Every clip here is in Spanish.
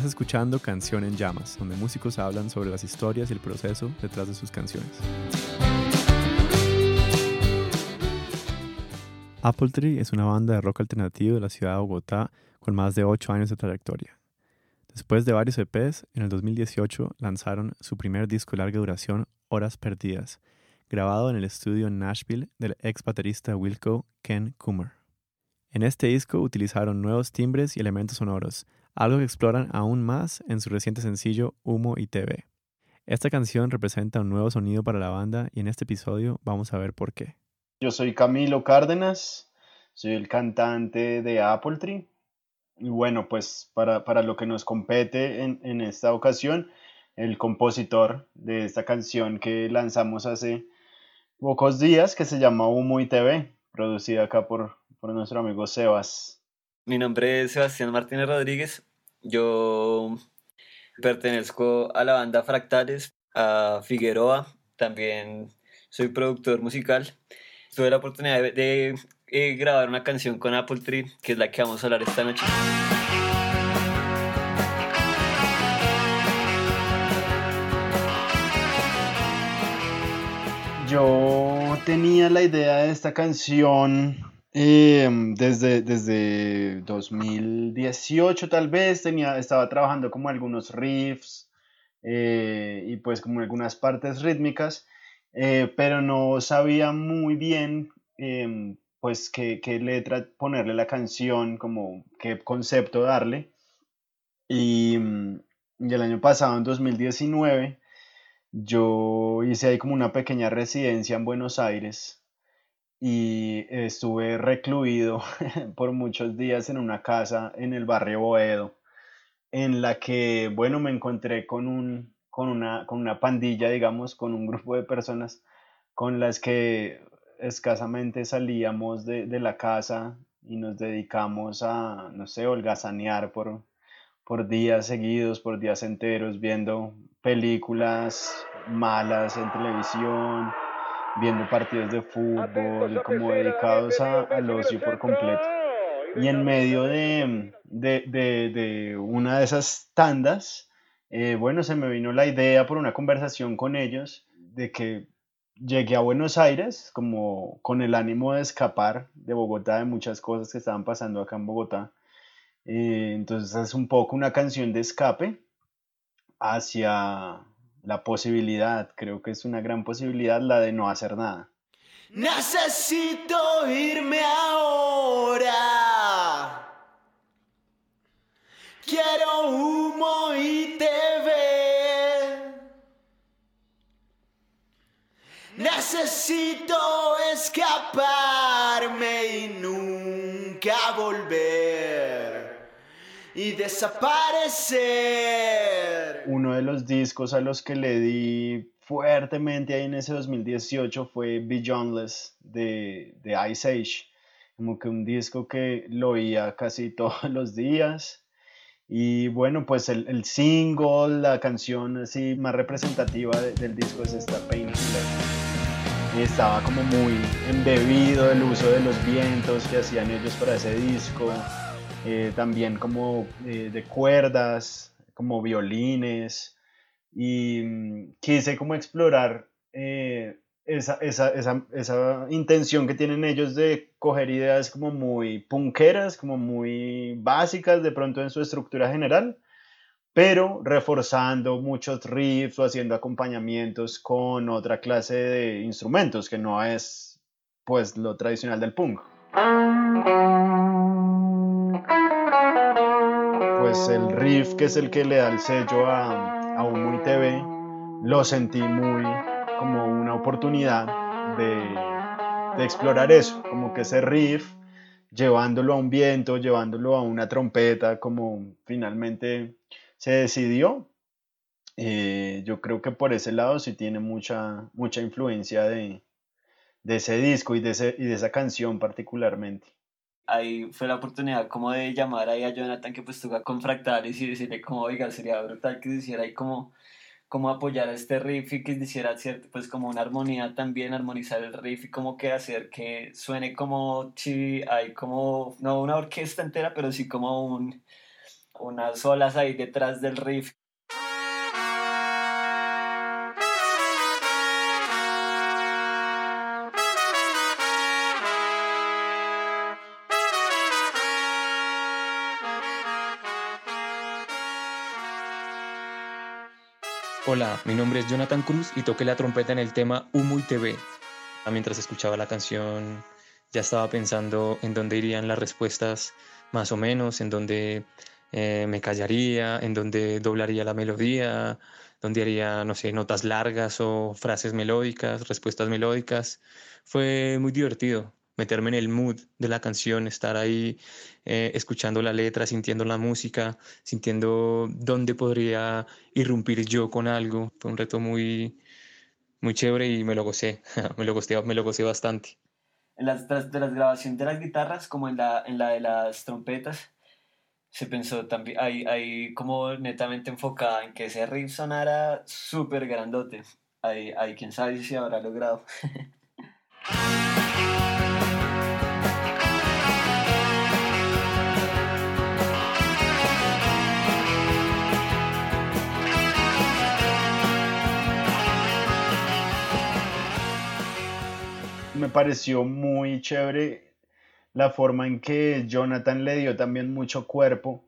Estás escuchando Canción en Llamas, donde músicos hablan sobre las historias y el proceso detrás de sus canciones. Apple Tree es una banda de rock alternativo de la ciudad de Bogotá con más de 8 años de trayectoria. Después de varios EPs, en el 2018 lanzaron su primer disco de larga duración, Horas Perdidas, grabado en el estudio en Nashville del ex baterista Wilco Ken Coomer. En este disco utilizaron nuevos timbres y elementos sonoros, algo que exploran aún más en su reciente sencillo Humo y TV. Esta canción representa un nuevo sonido para la banda y en este episodio vamos a ver por qué. Yo soy Camilo Cárdenas, soy el cantante de Apple Tree. Y bueno, pues para, lo que nos compete en, en, esta ocasión, el compositor de esta canción que lanzamos hace pocos días, que se llama Humo y TV, producida acá por, por nuestro amigo Sebas. Mi nombre es Sebastián Martínez Rodríguez. Yo pertenezco a la banda Fractales, a Figueroa. También soy productor musical tuve la oportunidad de, eh, grabar una canción con Apple Tree, que es la que vamos a hablar esta noche. Yo tenía la idea de esta canción em, desde, desde 2018 tal vez, tenía, estaba trabajando como algunos riffs eh, y pues como algunas partes rítmicas eh, pero no sabía muy bien em, pues qué, letra ponerle la canción, como qué concepto darle. Y, mm, y, el año pasado, en 2019, yo hice ahí como una pequeña residencia en Buenos Aires y estuve recluido por muchos días en una casa en el barrio Boedo, en la que, bueno, me encontré con un, con una, con una pandilla, digamos, con un grupo de personas con las que escasamente salíamos de, la casa y nos dedicamos a, no sé, holgazanear por, por días seguidos, por días enteros, viendo películas malas en televisión, viendo partidos de fútbol, como dedicados a, al ocio por completo. Y en medio de, de, de una de esas tandas, eh, bueno, se me vino la idea por una conversación con ellos de que llegué a Buenos Aires como con el ánimo de escapar de Bogotá, de muchas cosas que estaban pasando acá en Bogotá. Eh, entonces es un poco una canción de escape hacia la posibilidad, creo que es una gran posibilidad la de no hacer nada. Necesito irme ahora. Quiero humo y TV. Necesito escaparme y nunca volver y desaparecer. Uno de los discos a los que le di fuertemente ahí en ese 2018 fue Beyondless de, de Ice Age. Como que un disco que lo oía casi todos los días y bueno, pues el, el single, la canción así más representativa del disco es esta Painkiller. Estaba como muy embebido el uso de los vientos que hacían ellos para ese disco. Eh, también como eh, de cuerdas, como violines. Y mm, quise como explorar eh, esa, esa, esa, esa, intención que tienen ellos de coger ideas como muy punqueras, como muy básicas de pronto en su estructura general, pero reforzando muchos riffs o haciendo acompañamientos con otra clase de instrumentos que no es pues lo tradicional del punk. Pues el riff que es el que le da el sello a, a un Muy TV, lo sentí muy como una oportunidad de, explorar eso, como que ese riff, llevándolo a un viento, llevándolo a una trompeta, como finalmente se decidió. Eh, yo creo que por ese lado sí tiene mucha, mucha influencia de, ese disco y de, y de esa canción particularmente ahí fue la oportunidad como de llamar ahí a Jonathan que pues toca con fractales y decirle como, oiga, sería brutal que se hiciera ahí como como apoyar a este riff y que hiciera cierto, pues como una armonía también, armonizar el riff y como que hacer que suene como si hay como, no una orquesta entera, pero sí como un, unas olas ahí detrás del riff. Hola, mi nombre es Jonathan Cruz y toqué la trompeta en el tema Humo y TV. Mientras escuchaba la canción ya estaba pensando en dónde irían las respuestas más o menos, en dónde eh, me callaría, en dónde doblaría la melodía, dónde haría, no sé, notas largas o frases melódicas, respuestas melódicas. Fue muy divertido meterme en el mood de la canción, estar ahí eh, escuchando la letra, sintiendo la música, sintiendo dónde podría irrumpir yo con algo. Fue un reto muy, muy chévere y me lo gocé, me lo gocé, me lo gocé bastante en las, de las grabaciones de las guitarras como en la, en la de las trompetas, se pensó también, ahí, ahí como netamente enfocada en que ese riff sonara súper grandote. Ahí, ahí quién sabe si habrá logrado. me pareció muy chévere la forma en que Jonathan le dio también mucho cuerpo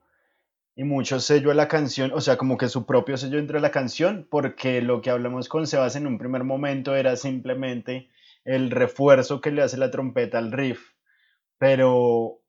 y mucho sello a la canción, o sea, como que su propio sello dentro de la canción, porque lo que hablamos con Sebas en un primer momento era simplemente el refuerzo que le hace la trompeta al riff, pero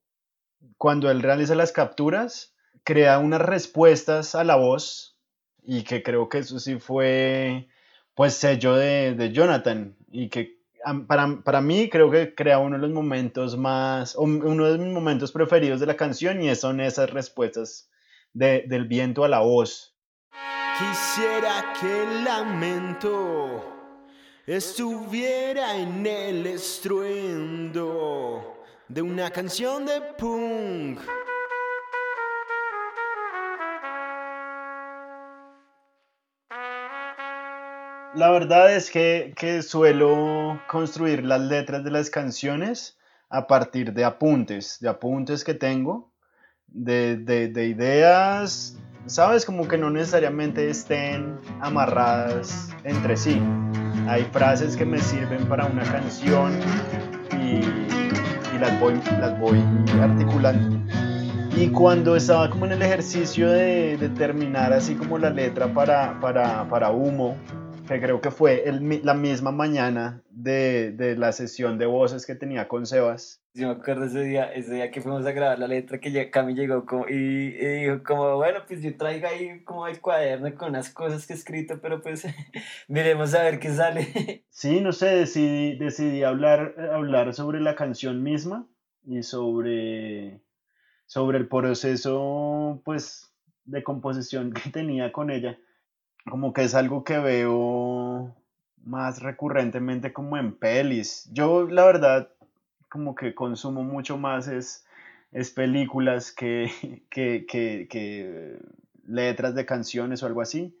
cuando él realiza las capturas, crea unas respuestas a la voz y que creo que eso sí fue pues sello de, de Jonathan y que para, para, mí creo que crea uno de los momentos más, uno de mis momentos preferidos de la canción y son esas respuestas de, del viento a la voz. Quisiera que el lamento estuviera en el estruendo de una canción de punk. La verdad es que, suelo construir las letras de las canciones a partir de apuntes, de apuntes que tengo, de, de, ideas, sabes, como que no necesariamente estén amarradas entre sí. Hay frases que me sirven para una canción y, las, voy, las voy articulando. Y cuando estaba como en el ejercicio de, de terminar así como la letra para, para, para Humo, que creo que fue el, la misma mañana de, de, la sesión de voces que tenía con Sebas. Yo me acuerdo ese día, ese día que fuimos a grabar la letra, que Cami llegó como, y, dijo como, bueno, pues yo traigo ahí como el cuaderno con unas cosas que he escrito, pero pues miremos a ver qué sale. Sí, no sé, decidí, decidí hablar, hablar sobre la canción misma y sobre, sobre el proceso, pues, de composición que tenía con ella como que es algo que veo más recurrentemente como en pelis. Yo la verdad como que consumo mucho más es, es películas que, que, que, letras de canciones o algo así.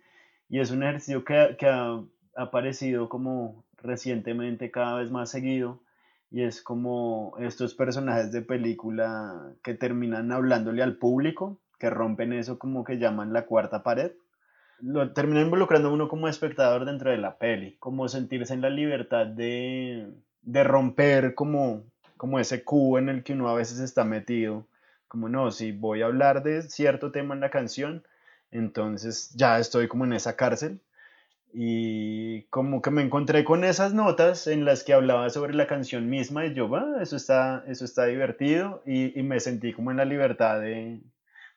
Y es un ejercicio que, que ha aparecido como recientemente cada vez más seguido. Y es como estos personajes de película que terminan hablándole al público, que rompen eso como que llaman la cuarta pared lo termina involucrando uno como espectador dentro de la peli, como sentirse en la libertad de, de romper como, como ese cubo en el que uno a veces está metido, como no, si voy a hablar de cierto tema en la canción, entonces ya estoy como en esa cárcel. Y como que me encontré con esas notas en las que hablaba sobre la canción misma y yo, va, eso está, eso está divertido y, y me sentí como en la libertad de,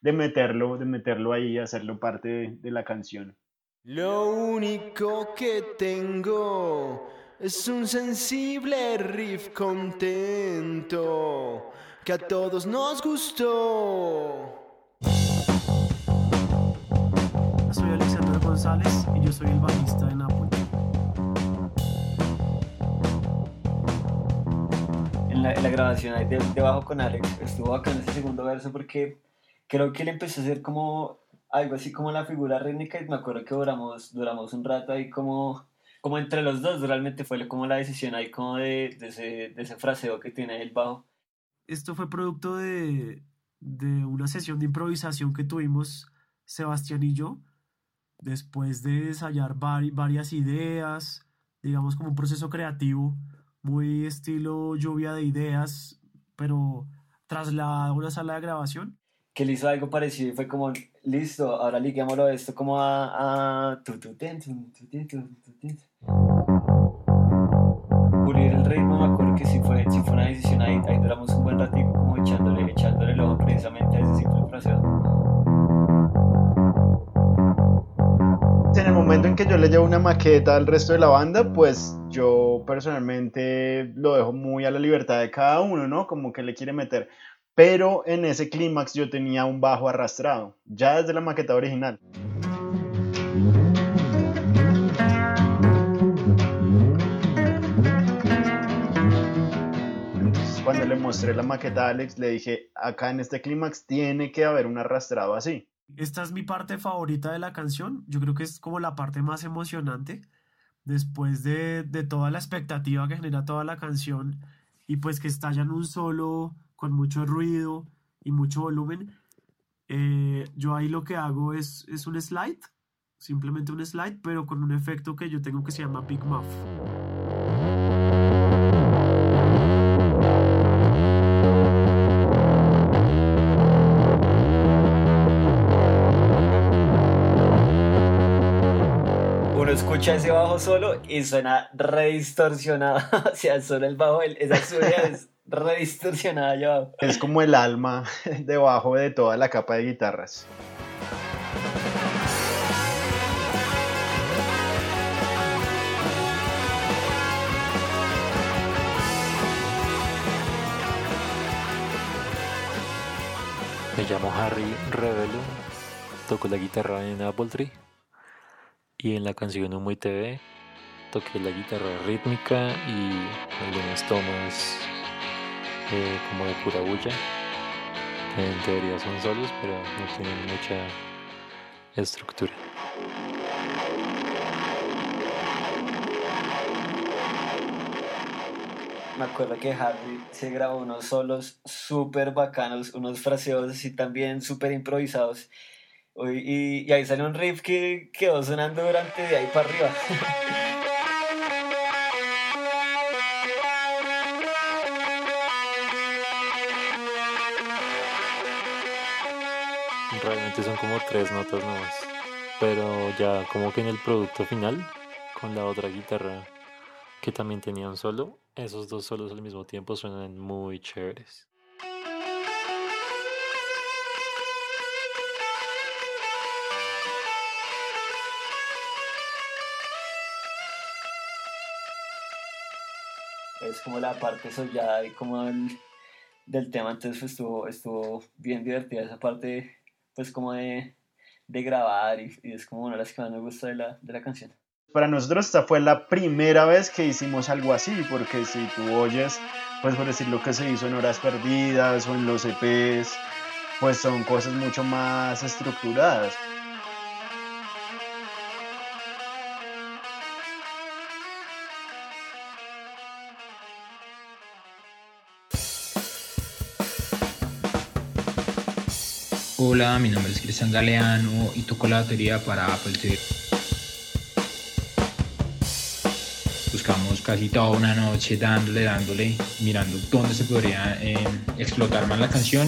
de meterlo, de meterlo ahí, hacerlo parte de, la canción. Lo único que tengo es un sensible riff contento que a todos nos gustó. Soy Alexander González y yo soy el bajista de Napoli. En la, grabación ahí de, bajo con Alex estuvo acá en ese segundo verso porque creo que él empezó a hacer como algo así como la figura rítmica y me acuerdo que duramos, duramos un rato ahí como, como entre los dos, realmente fue como la decisión ahí como de, de, ese, de ese fraseo que tiene el bajo. Esto fue producto de, de una sesión de improvisación que tuvimos Sebastián y yo, después de ensayar varias ideas, digamos como un proceso creativo, muy estilo lluvia de ideas, pero trasladado a una sala de grabación. Que le hizo algo parecido y fue como, listo, ahora liguémoslo esto como a... a... Pulir el ritmo, me acuerdo que si fue, si fue una decisión ahí, ahí duramos un buen ratito como echándole, echándole el ojo precisamente a ese proceso. En el momento en que yo le llevo una maqueta al resto de la banda, pues yo personalmente lo dejo muy a la libertad de cada uno, ¿no? Como que le quiere meter. Pero en ese clímax yo tenía un bajo arrastrado, ya desde la maqueta original. cuando le mostré la maqueta a Alex, le dije, acá en este clímax tiene que haber un arrastrado así. Esta es mi parte favorita de la canción. Yo creo que es como la parte más emocionante. Después de, de toda la expectativa que genera toda la canción y pues que estalla un solo con mucho ruido y mucho volumen. Eh, yo ahí lo que hago es, es un slide, simplemente un slide, pero con un efecto que yo tengo que se llama Big Muff. Uno escucha ese bajo solo y suena redistorsionado. o sea, solo el bajo, esa subida es redistorsionada ya. Es como el alma debajo de toda la capa de guitarras. Me llamo Harry Revelo, toco la guitarra en Apple Tree y en la canción Humo y TV toqué la guitarra rítmica y algunas tomas como de pura bulla. En teoría son solos, pero no tienen mucha estructura. Me acuerdo que Harry se grabó unos solos súper bacanos, unos fraseos así también súper improvisados. Y, y ahí salió un riff que quedó sonando durante de ahí para arriba. Son como tres notas nomás. Pero ya como que en el producto final, con la otra guitarra que también tenía un solo, esos dos solos al mismo tiempo suenan muy chéveres. Es como la parte sollada y como el, del tema, entonces estuvo, estuvo bien divertida esa parte, pues como de, de grabar y, y, es como una de las que más me gusta de la, de la canción. Para nosotros esta fue la primera vez que hicimos algo así, porque si tú oyes, pues por decir lo que se hizo en Horas Perdidas o en los EPs, pues son cosas mucho más estructuradas. Hola, mi nombre es Cristian Galeano y toco la batería para Apple TV. Buscamos casi toda una noche dándole, dándole, mirando dónde se podría eh, explotar más la canción.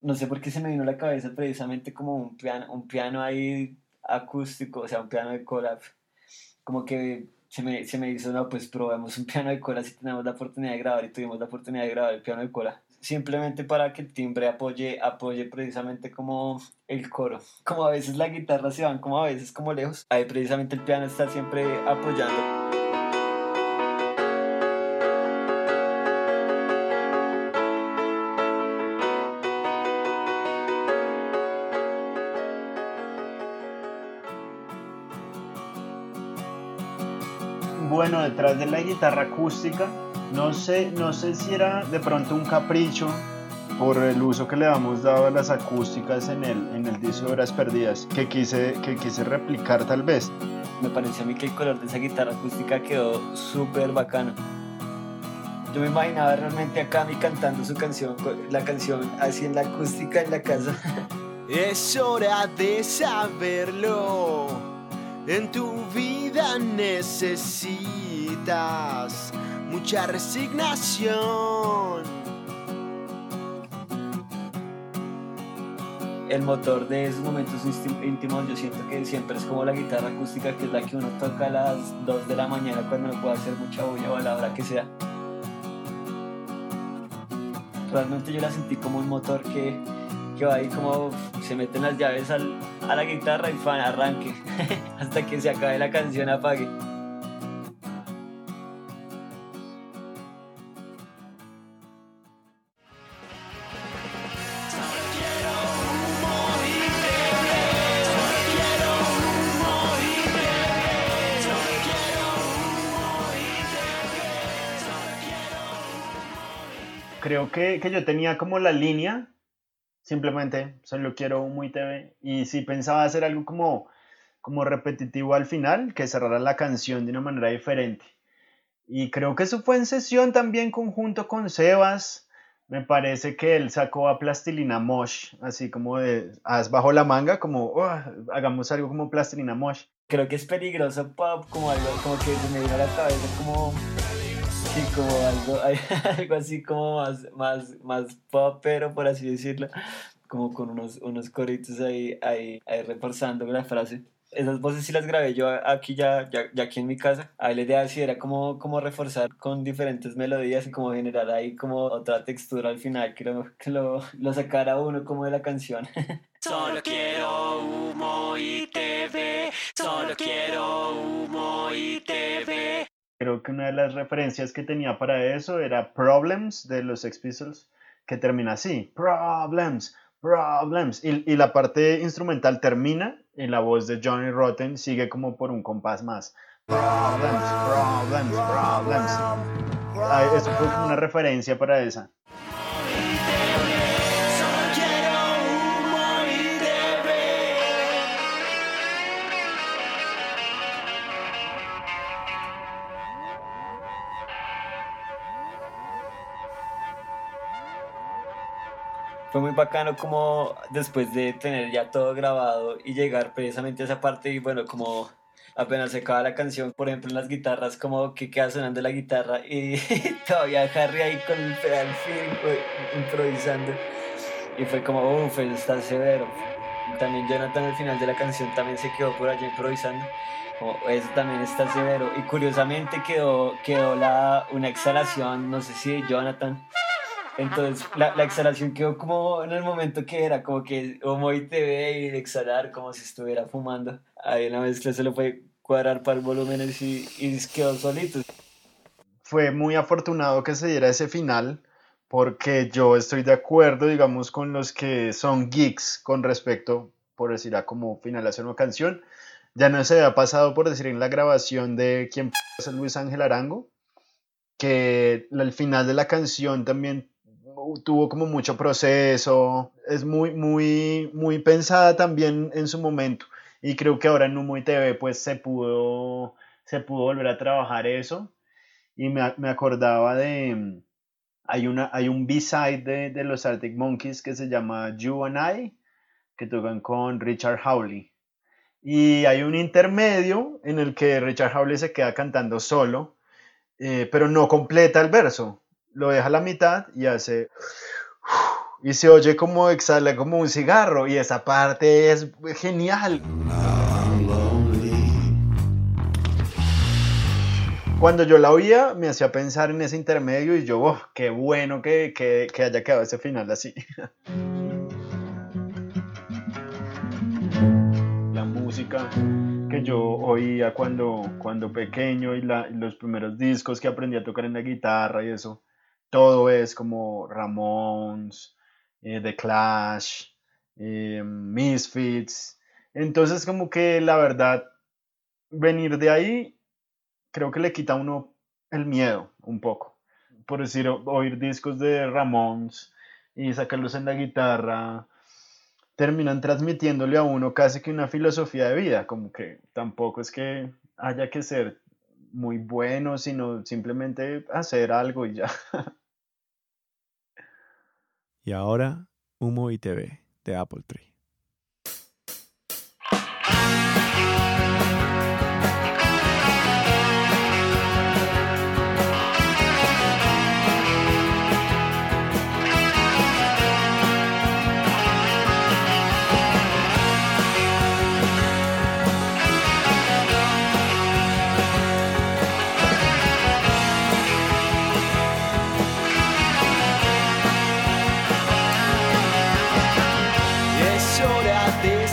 No sé por qué se me vino a la cabeza precisamente como un piano, un piano ahí acústico, o sea, un piano de collab. Como que se me, se me hizo, no, pues probemos un piano de cola si tenemos la oportunidad de grabar y tuvimos la oportunidad de grabar el piano de cola. Simplemente para que el timbre apoye, apoye precisamente como el coro. Como a veces la guitarra se van como a veces como lejos. Ahí precisamente el piano está siempre apoyando. Detrás de la guitarra acústica. No sé, no sé si era de pronto un capricho por el uso que le hemos dado a las acústicas en el, en el disco de Horas Perdidas, que quise, que quise replicar tal vez. Me pareció a mí que el color de esa guitarra acústica quedó súper bacano. Yo me imaginaba realmente a Cami cantando su canción, la canción así en la acústica en la casa. Es hora de saberlo. En tu vida necesitas mucha resignación. El motor de esos momentos íntimos yo siento que siempre es como la guitarra acústica que es la que uno toca a las 2 de la mañana cuando no puede hacer mucha bulla o a la hora que sea. Realmente yo la sentí como un motor que, que va ahí como se meten las llaves al, a la guitarra y fan, arranque hasta que se acabe la canción apague. Creo que, que yo tenía como la línea simplemente solo quiero muy TV. Y si pensaba hacer algo como, como repetitivo al final, que cerrara la canción de una manera diferente. Y creo que eso fue en sesión también conjunto con Sebas. Me parece que él sacó a Plastilina Mosh, así como de, haz bajo la manga, como oh, hagamos algo como Plastilina Mosh. Creo que es peligroso pop, como algo como que me vino la cabeza, como Sí, como algo, algo así como más, más, más pero por así decirlo, como con unos, unos coritos ahí, ahí, ahí reforzando la frase. Esas voces sí las grabé yo aquí ya, ya, ya aquí en mi casa. Ahí la idea sí era como, como reforzar con diferentes melodías y como generar ahí como otra textura al final, que lo, que lo, lo sacara uno como de la canción. Solo quiero humo y TV, solo quiero humo y TV. Creo que una de las referencias que tenía para eso era Problems de los Sex Pistols, que termina así, Problems, Problems, y, la parte instrumental termina y la voz de Johnny Rotten sigue como por un compás más. Problems, problems, problems. Ah, eso fue una referencia para esa. Fue muy bacano como después de tener ya todo grabado y llegar precisamente a esa parte y bueno, como apenas se acaba la canción, por ejemplo en las guitarras, como que queda sonando la guitarra y todavía Harry ahí con el pedal fin improvisando y fue como, uff, está severo. También Jonathan al final de la canción también se quedó por allá improvisando. Como, eso también está severo. Y curiosamente quedó, quedó la, una exhalación, no sé si de Jonathan, entonces la, la, exhalación quedó como en el momento que era, como que homo y TV y exhalar como si estuviera fumando. Ahí en la mezcla se lo fue cuadrar para el volumen y, y quedó solito. Fue muy afortunado que se diera ese final porque yo estoy de acuerdo, digamos, con los que son geeks con respecto, por decir, a cómo finalizar una canción. Ya no se había pasado, por decir, en la grabación de quién es Luis Ángel Arango, que el final de la canción también tuvo como mucho proceso, es muy, muy, muy pensada también en su momento. Y creo que ahora en Muy TV pues se pudo, se pudo volver a trabajar eso. Y me, me acordaba de, hay, una, hay un B-side de, de, los Arctic Monkeys que se llama You and I, que tocan con Richard Hawley. Y hay un intermedio en el que Richard Hawley se queda cantando solo, eh, pero no completa el verso lo deja a la mitad y hace... Y se oye como exhala como un cigarro y esa parte es genial. Cuando yo la oía me hacía pensar en ese intermedio y yo, oh, qué bueno que, que, que haya quedado ese final así. La música que yo oía cuando, cuando pequeño y, los primeros discos que aprendí a tocar en la guitarra y eso todo es como Ramones, eh, The Clash, eh, Misfits. Entonces como que la verdad, venir de ahí creo que le quita a uno el miedo un poco. Por decir, oír discos de Ramones y sacarlos en la guitarra, terminan transmitiéndole a uno casi que una filosofía de vida, como que tampoco es que haya que ser muy bueno, sino simplemente hacer algo y ya. Y ahora, Humo ITV de Apple Tree.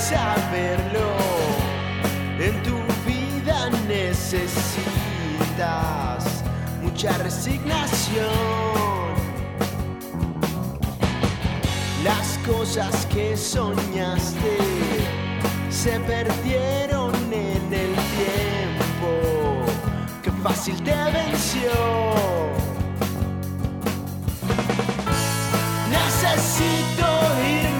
saberlo. En tu vida necesitas mucha resignación. Las cosas que soñaste se perdieron en el tiempo. Qué fácil te venció. Necesito irme.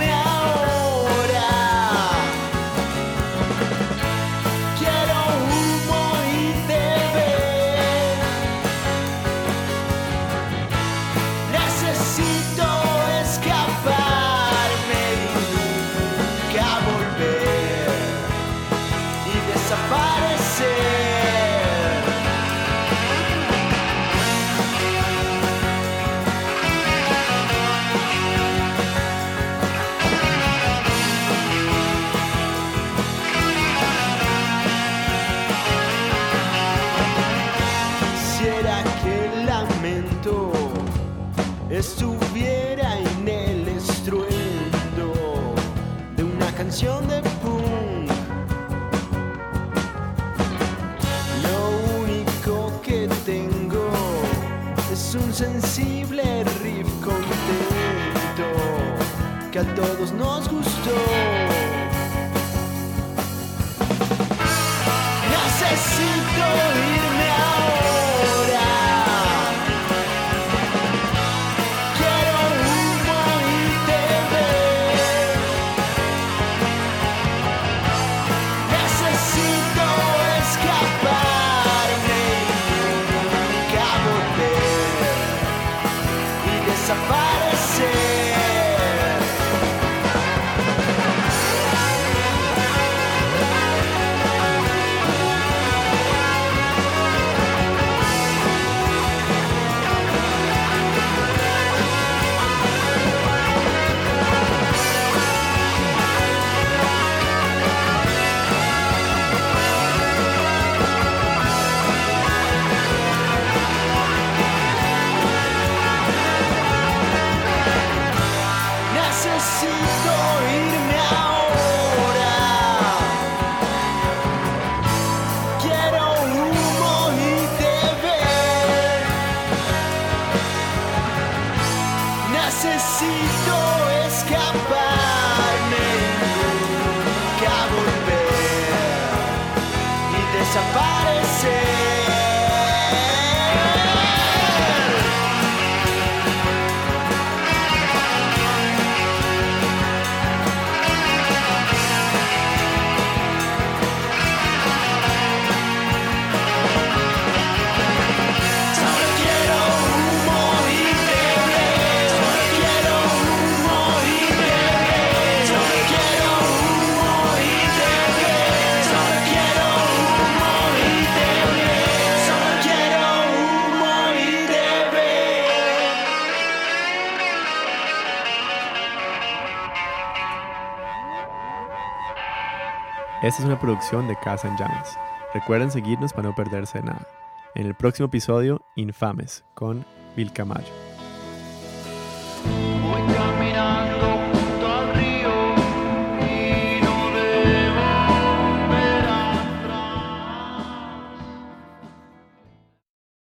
Esta es una producción de Casa en Llamas. Recuerden seguirnos para no perderse de nada. En el próximo episodio, Infames, con Vilcamayo. Voy caminando.